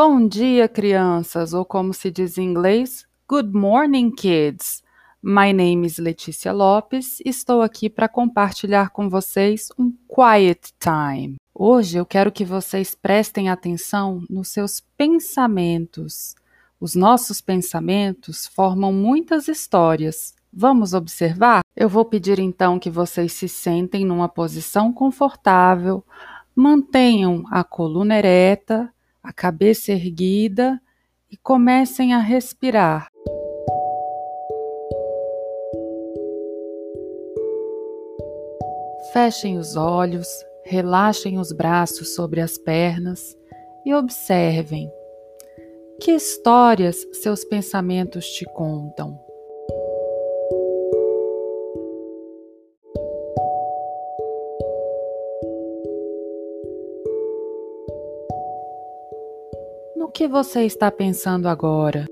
Bom dia, crianças, ou como se diz em inglês, Good morning, kids. My name is Letícia Lopes. Estou aqui para compartilhar com vocês um quiet time. Hoje eu quero que vocês prestem atenção nos seus pensamentos. Os nossos pensamentos formam muitas histórias. Vamos observar? Eu vou pedir então que vocês se sentem numa posição confortável, mantenham a coluna ereta a cabeça erguida e comecem a respirar. Fechem os olhos, relaxem os braços sobre as pernas e observem que histórias seus pensamentos te contam. No que você está pensando agora?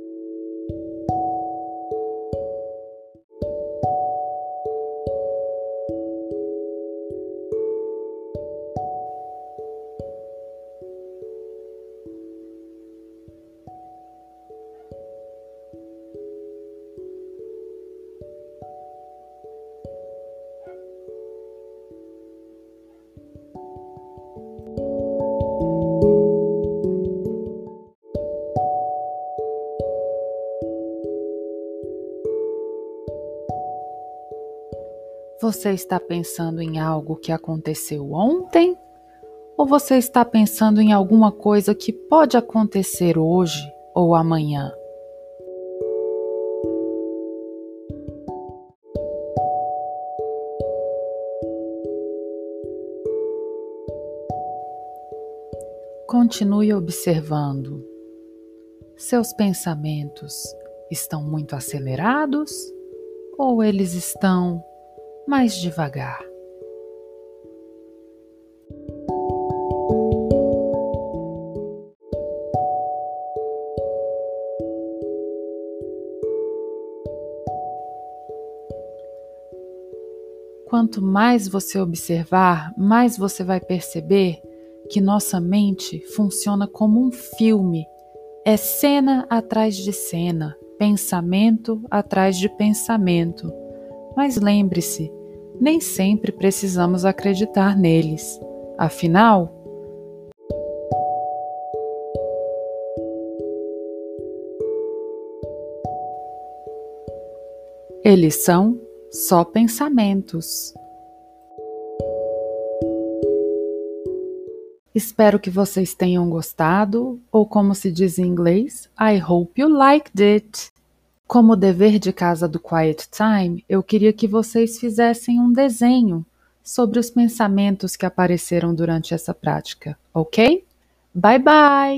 Você está pensando em algo que aconteceu ontem? Ou você está pensando em alguma coisa que pode acontecer hoje ou amanhã? Continue observando. Seus pensamentos estão muito acelerados ou eles estão mais devagar. Quanto mais você observar, mais você vai perceber que nossa mente funciona como um filme. É cena atrás de cena, pensamento atrás de pensamento. Mas lembre-se, nem sempre precisamos acreditar neles. Afinal, eles são só pensamentos. Espero que vocês tenham gostado, ou como se diz em inglês, I hope you liked it. Como dever de casa do Quiet Time, eu queria que vocês fizessem um desenho sobre os pensamentos que apareceram durante essa prática, ok? Bye bye!